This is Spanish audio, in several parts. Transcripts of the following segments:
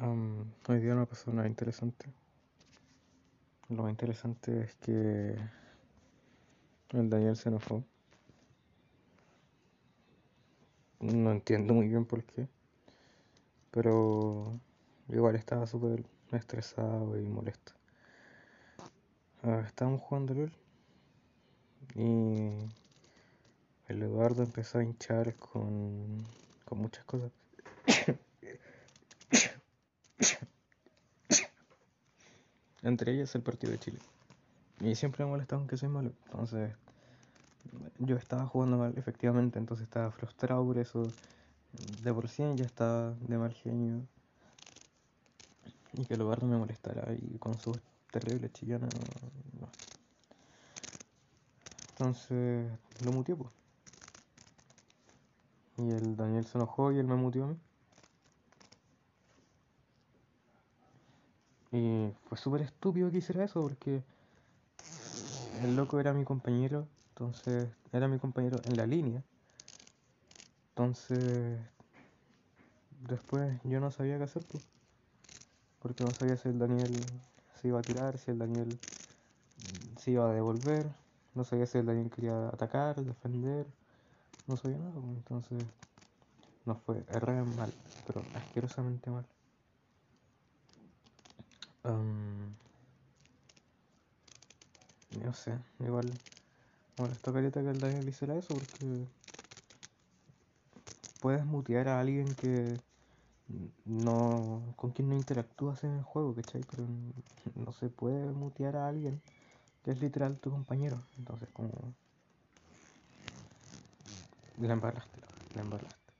Hoy día no pasó nada interesante. Lo más interesante es que el Daniel se enojó. No entiendo muy bien por qué. Pero igual estaba súper estresado y molesto. Uh, estábamos jugando LOL y el Eduardo empezó a hinchar con, con muchas cosas. Entre ellas el partido de Chile. Y siempre me molesta aunque soy malo. Entonces, yo estaba jugando mal, efectivamente. Entonces estaba frustrado por eso. De por sí ya estaba de mal genio. Y que no me molestara. Y con su terrible chillona. No. Entonces, lo muteé, pues. Y el Daniel se enojó y él me muteó a mí. Y fue súper estúpido que hiciera eso porque el loco era mi compañero, entonces era mi compañero en la línea. Entonces, después yo no sabía qué hacer, pues, porque no sabía si el Daniel se iba a tirar, si el Daniel se iba a devolver, no sabía si el Daniel quería atacar, defender, no sabía nada, pues, entonces no fue, erré mal, pero asquerosamente mal. Um, no sé, igual bueno, esta careta que el Daniel hiciera eso porque puedes mutear a alguien que no con quien no interactúas en el juego, ¿cachai? Pero no se puede mutear a alguien que es literal tu compañero. Entonces como la embarraste, la embarraste.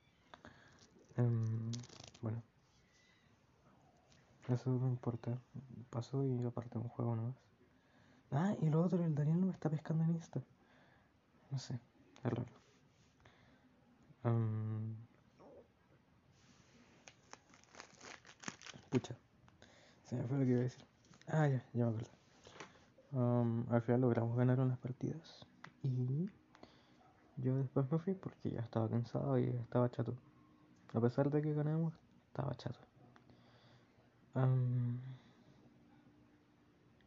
Um, bueno. Eso no importa. Pasó y aparte un juego nomás. Ah, y lo otro, el Daniel no me está pescando en Insta. No sé, es raro. Pucha, se me fue lo que iba a decir. Ah, ya, ya me acuerdo. Al final logramos ganar unas partidas. Y yo después me fui porque ya estaba cansado y estaba chato. A pesar de que ganamos, estaba chato. Um,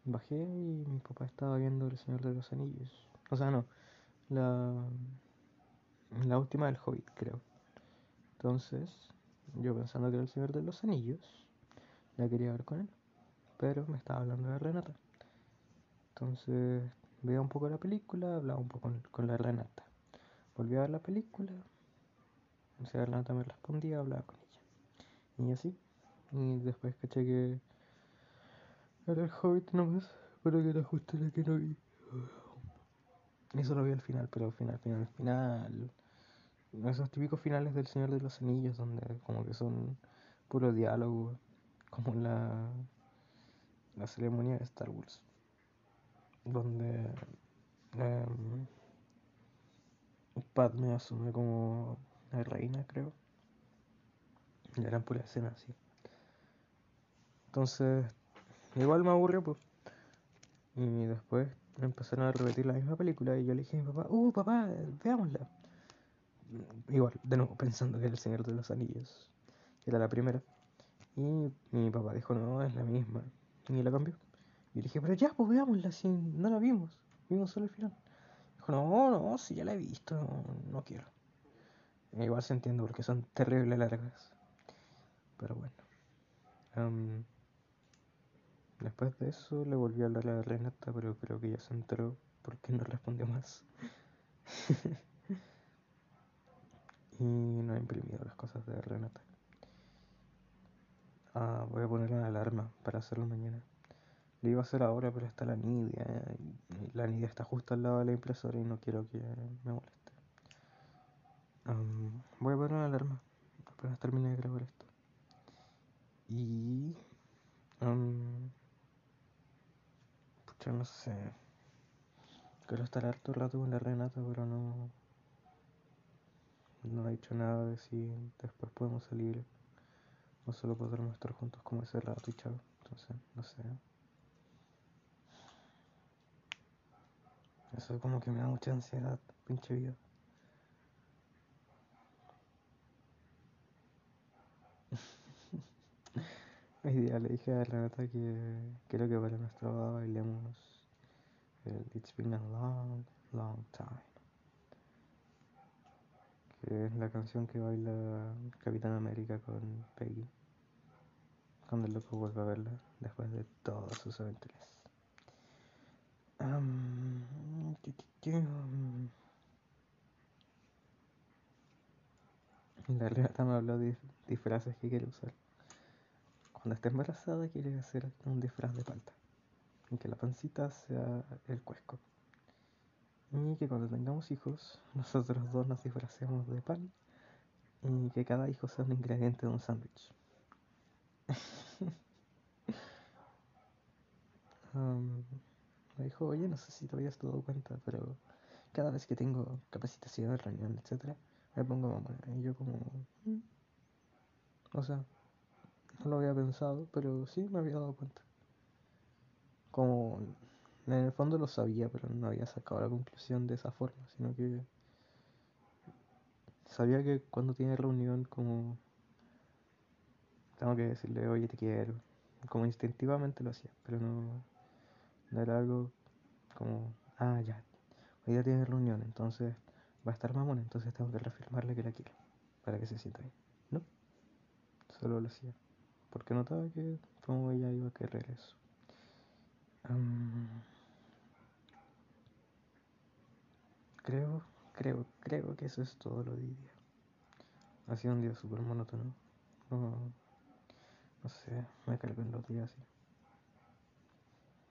bajé y mi papá estaba viendo El Señor de los Anillos. O sea, no, la, la última del Hobbit, creo. Entonces, yo pensando que era El Señor de los Anillos, ya quería ver con él. Pero me estaba hablando de Renata. Entonces, veía un poco la película, hablaba un poco con, con la Renata. Volví a ver la película. O sea, Renata me respondía, hablaba con ella. Y así. Y después caché que era el Hobbit nomás, pero que era justo la que no vi. Eso lo vi al final, pero al final, final, final. Esos típicos finales del Señor de los Anillos, donde como que son puro diálogo, como la, la ceremonia de Star Wars, donde eh, Padme asume como la reina, creo. Y eran pura escena así. Entonces, igual me aburrió, pues. Y después empezaron a repetir la misma película y yo le dije a mi papá, uh, papá, veámosla. Igual, de nuevo, pensando que era El Señor de los Anillos, que era la primera. Y mi papá dijo, no, es la misma. Y la cambió. Y le dije, pero ya, pues veámosla, si no la vimos, vimos solo el final. Dijo, no, no, si ya la he visto, no, no quiero. Igual se entiende porque son terribles largas. Pero bueno. Um, Después de eso le volví a hablar a Renata, pero creo que ya se enteró porque no respondió más. y no he imprimido las cosas de Renata. Ah, voy a poner una alarma para hacerlo mañana. Lo iba a hacer ahora, pero está la Nidia. La Nidia está justo al lado de la impresora y no quiero que me moleste. Um, voy a poner una alarma apenas termine de grabar esto. Y... Um, yo no sé. Quiero estar harto rato con la Renata, pero no. No ha dicho nada de si después podemos salir o solo podremos estar juntos como ese rato y chao. Entonces, no sé. Eso como que me da mucha ansiedad, pinche vida. Hoy día le dije a Renata que quiero que para nuestra boda bailemos el It's Been a Long, Long Time. Que es la canción que baila Capitán América con Peggy. Cuando el loco vuelve a verla después de todas sus aventuras. Um, la Renata me habló de disfraces que quiere usar. Cuando esté embarazada quiere hacer un disfraz de palta. Y que la pancita sea el cuesco. Y que cuando tengamos hijos, nosotros dos nos disfracemos de pan. Y que cada hijo sea un ingrediente de un sándwich. me dijo, oye, no sé si te habías dado cuenta, pero cada vez que tengo capacitación, reunión, etc., me pongo mamá. Y yo como... Mm". O sea, no lo había pensado, pero sí me había dado cuenta. Como en el fondo lo sabía, pero no había sacado la conclusión de esa forma, sino que sabía que cuando tiene reunión como tengo que decirle, oye, te quiero. Como instintivamente lo hacía, pero no, no era algo como, ah, ya, hoy día tiene reunión, entonces va a estar mamona, entonces tengo que reafirmarle que la quiero, para que se sienta bien. No, solo lo hacía porque notaba que como ella iba a querer eso. creo, creo, creo que eso es todo lo de día. Ha sido un día súper monótono. No, no sé, me cargan los días así.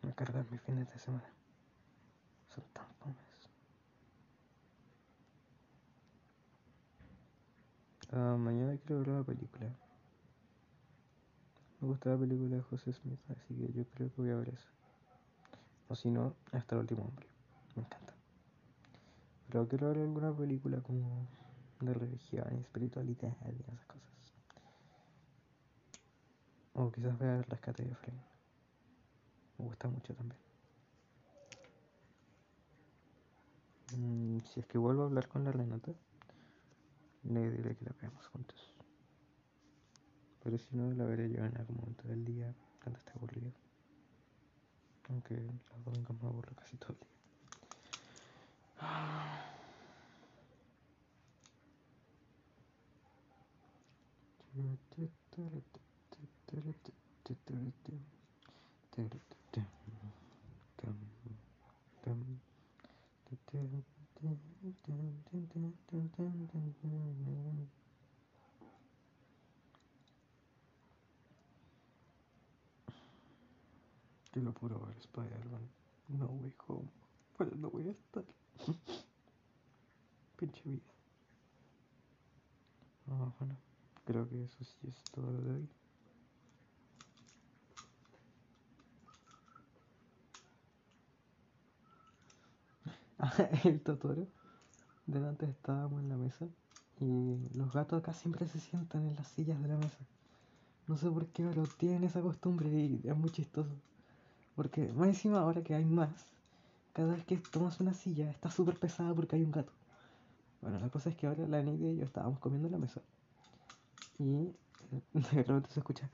Me cargan mis fines de semana. Son tan fomes. Uh, mañana quiero ver una película. Me gusta la película de José Smith, así que yo creo que voy a ver eso. O si no, hasta el último hombre. Me encanta. Pero quiero ver alguna película como de religión y espiritualidad y esas cosas. O quizás ver el rescate de Frank. Me gusta mucho también. Mm, si es que vuelvo a hablar con la Renata, le diré que la veamos juntos. Pero si no, la veré yo en algún momento del día, cuando esté aburrido. Aunque los domingos me aburro casi todo el día. Yo lo puro ver Spider-Man. No way home. Pero no voy a estar. Pinche vida. Ah, bueno. Creo que eso sí es todo lo de hoy. el Totoro. Delante estábamos en la mesa y los gatos acá siempre se sientan en las sillas de la mesa. No sé por qué, pero tienen esa costumbre y es muy chistoso. Porque más encima ahora que hay más, cada vez que tomas una silla está súper pesada porque hay un gato. Bueno, la cosa es que ahora la Nidia y yo estábamos comiendo en la mesa. Y de repente se escucha...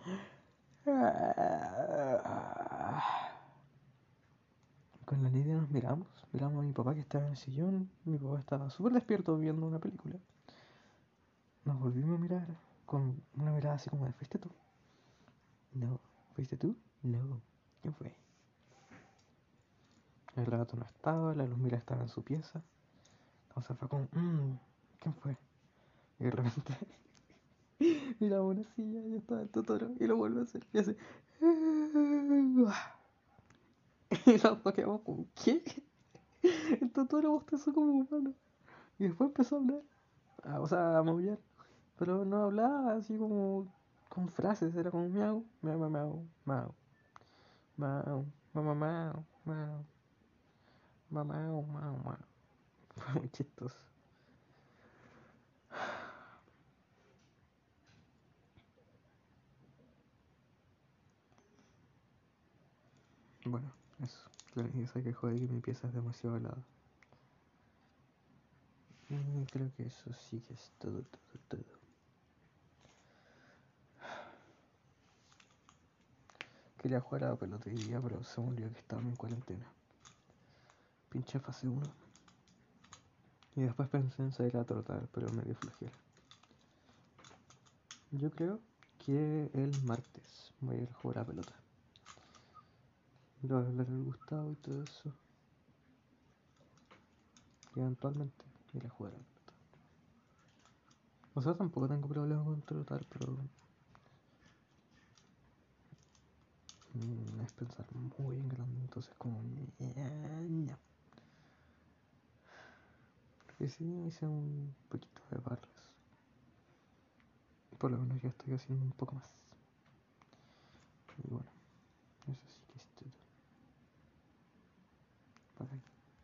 Con la Nidia nos miramos, miramos a mi papá que estaba en el sillón, mi papá estaba súper despierto viendo una película. Nos volvimos a mirar con una mirada así como de, ¿fuiste tú? No, ¿fuiste tú? No, ¿quién fue? El gato no estaba, la luz mira estaba en su pieza. Entonces fue como, mmm, ¿quién fue? Y de repente miraba una silla y estaba el Totoro y lo vuelve a hacer y hace. Y nos quedamos como, ¿qué? El Totoro bostezó como humano. Y después empezó a hablar. Ah, o sea, a maullar. Pero no hablaba así como con frases, era como miau, miau, miau, miau, miau, miau, miau, miau, miau. Mamá, mamá. Fue muy chistoso. Bueno, eso. La niña se quejó de que mi pieza es demasiado helada. Y creo que eso sí que es todo, todo, todo. Quería jugar a la pelota hoy día, pero se me olvidó que estaba en cuarentena. Pinche fase 1. Y después pensé en salir a trotar, pero me dio. Yo creo que el martes voy a ir a jugar a pelota. Le voy a hablar al Gustavo y todo eso. Eventualmente ir a jugar a pelota. O sea, tampoco tengo problema con trotar, pero. mm, es pensar muy en grande, entonces como. No. Y sí, hice un poquito de barras. Por lo menos ya estoy haciendo un poco más. Y bueno, eso sí que es todo.